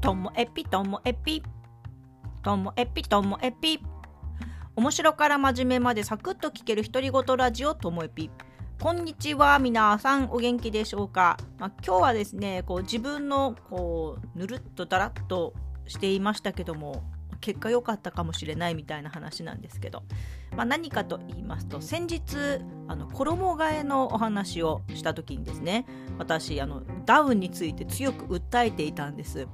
ともエピともエピともエピともエピ面白から真面目までサクッと聞ける独り言ラジオともエピこんにちは皆さんお元気でしょうか、まあ、今日はですねこう自分のこうぬるっとだらっとしていましたけども結果良かったかもしれないみたいな話なんですけど、まあ、何かと言いますと先日あの衣替えのお話をした時にですね私あのダウンについて強く訴えていたんです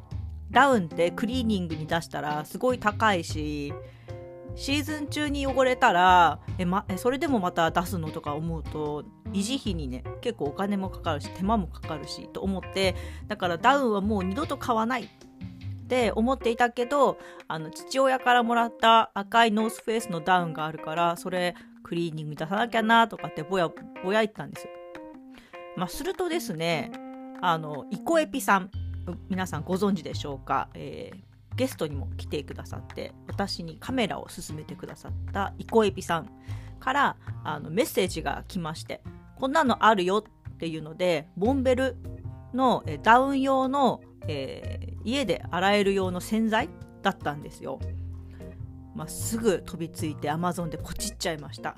ダウンってクリーニングに出したらすごい高いしシーズン中に汚れたらえ、ま、えそれでもまた出すのとか思うと維持費にね結構お金もかかるし手間もかかるしと思ってだからダウンはもう二度と買わないって思っていたけどあの父親からもらった赤いノースフェイスのダウンがあるからそれクリーニング出さなきゃなとかってぼやぼや言ったんですよ。まあ、するとですねあのイコエピさん皆さんご存知でしょうか、えー、ゲストにも来てくださって私にカメラを勧めてくださったイコエピさんからあのメッセージが来ましてこんなのあるよっていうのでボンベルのダウン用の、えー、家で洗える用の洗剤だったんですよ、まあ、すぐ飛びついて Amazon でポチっちゃいました。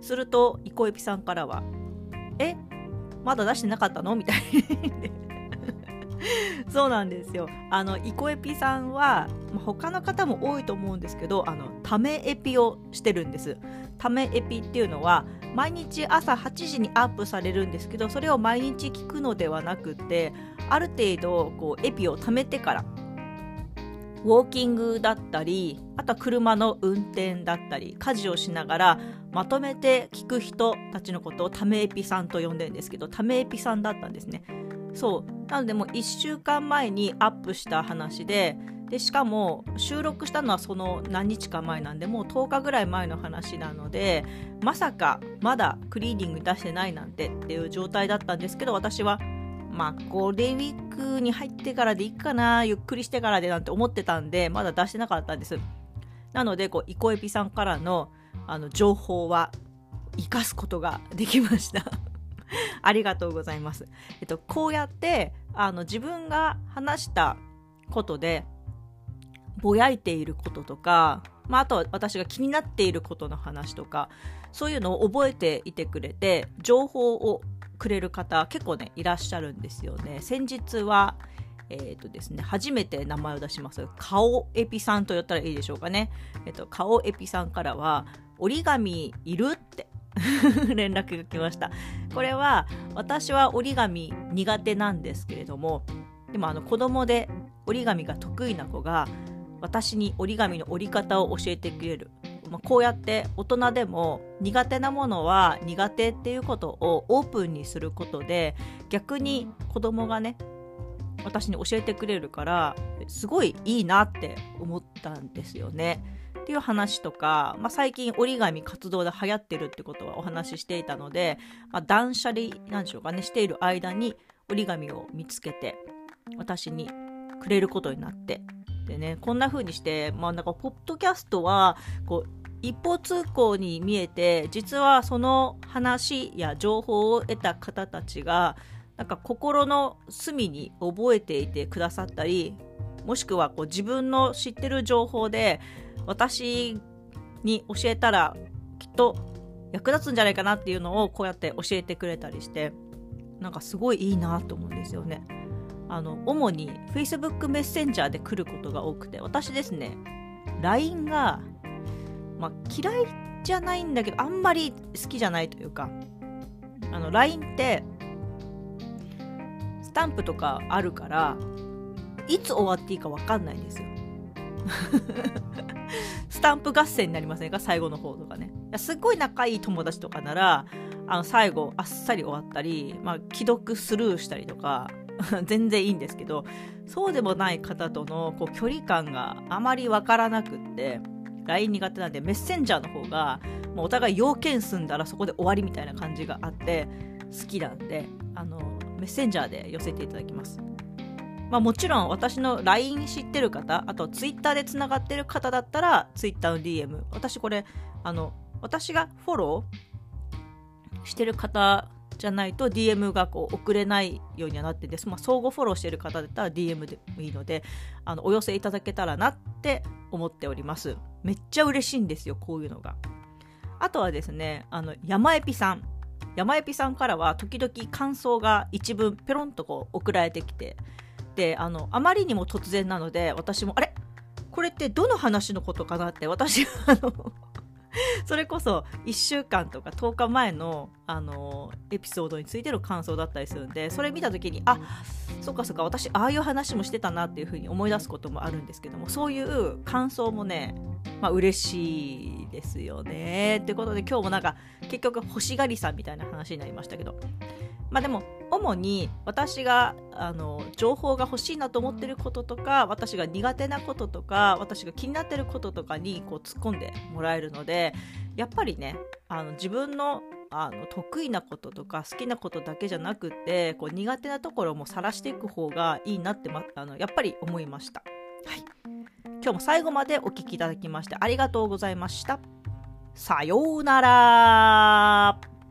するとイコエピさんからは「え？まだ出してなかったの?」みたいに そうなんですよ。あのイコエピさんは、他の方も多いと思うんですけどあのためエピをしてるんです。ためエピっていうのは毎日朝8時にアップされるんですけどそれを毎日聞くのではなくてある程度こうエピを貯めてからウォーキングだったりあとは車の運転だったり家事をしながらまとめて聞く人たちのことをためエピさんと呼んでるんですけどためエピさんだったんですね。そう。なのでもう1週間前にアップした話ででしかも収録したのはその何日か前なんでもう10日ぐらい前の話なのでまさかまだクリーニング出してないなんてっていう状態だったんですけど私はまあゴールデンウィークに入ってからでいいかなゆっくりしてからでなんて思ってたんでまだ出してなかったんです。なのでこうイコエピさんからのあの情報は生かすことができました。ありがとうございます。えっと、こうやってあの自分が話したことでぼやいていることとか、まあ、あとは私が気になっていることの話とかそういうのを覚えていてくれて情報をくれる方結構ねいらっしゃるんですよね。先日はえーとですね、初めて名前を出します。顔エピさんと言ったらいいでしょうかね。えっと、顔エピさんからは、折り紙いるって 連絡が来ました。これは私は折り紙苦手なんですけれどもでもあの子供で折り紙が得意な子が私に折り紙の折り方を教えてくれる、まあ、こうやって大人でも苦手なものは苦手っていうことをオープンにすることで逆に子供がね私に教えてくれるからすごいいいなって思ってたんですよね。っていう話とか、まあ、最近折り紙活動で流行ってるってことはお話ししていたので、まあ、断捨離なんでしょうかねしている間に折り紙を見つけて私にくれることになってでねこんな風にしてまあなんかポッドキャストはこう一方通行に見えて実はその話や情報を得た方たちがなんか心の隅に覚えていてくださったりもしくはこう自分の知ってる情報で私に教えたらきっと役立つんじゃないかなっていうのをこうやって教えてくれたりしてなんかすごいいいなと思うんですよね。あの主に Facebook メッセンジャーで来ることが多くて私ですね LINE が、まあ、嫌いじゃないんだけどあんまり好きじゃないというかあの LINE ってスタンプとかあるからいつ終わっていいか分かんないんですよ。スタンプ合戦になりませんか？最後の方とかね。すっごい仲いい友達とかなら、あの最後あっさり終わったり、まあ、既読スルーしたりとか、全然いいんですけど、そうでもない方とのこう距離感があまりわからなくって、LINE 苦手なんでメッセンジャーの方が、もうお互い要件済んだらそこで終わりみたいな感じがあって好きなんで、あの、メッセンジャーで寄せていただきます。まあ、もちろん私の LINE 知ってる方あと Twitter でつながってる方だったら Twitter の DM 私これあの私がフォローしてる方じゃないと DM がこう送れないようにはなってです、まあ、相互フォローしてる方だったら DM でもいいのであのお寄せいただけたらなって思っております。めっちゃ嬉しいんですよこういうのが。あとはですねあの山エピさん。山エピさんからは時々感想が一文ペロンとこう送られてきてであのあまりにも突然なので私もあれ？これってどの話のことかなって私あのそれこそ1週間とか10日前の、あのエピソードについての感想だったりするんでそれ見た時にあそっかそっか私ああいう話もしてたなっていうふうに思い出すこともあるんですけどもそういう感想もねまあ嬉しいですよね。ってことで今日もなんか結局欲しがりさんみたいな話になりましたけど。まあでも主に私があの情報が欲しいなと思ってることとか私が苦手なこととか私が気になってることとかにこう突っ込んでもらえるのでやっぱりねあの自分のあの得意なこととか好きなことだけじゃなくてこう苦手なところも晒していく方がいいなって、ま、あのやっぱり思いました。はい、今日も最後までお聴きいただきましてありがとうございました。さようなら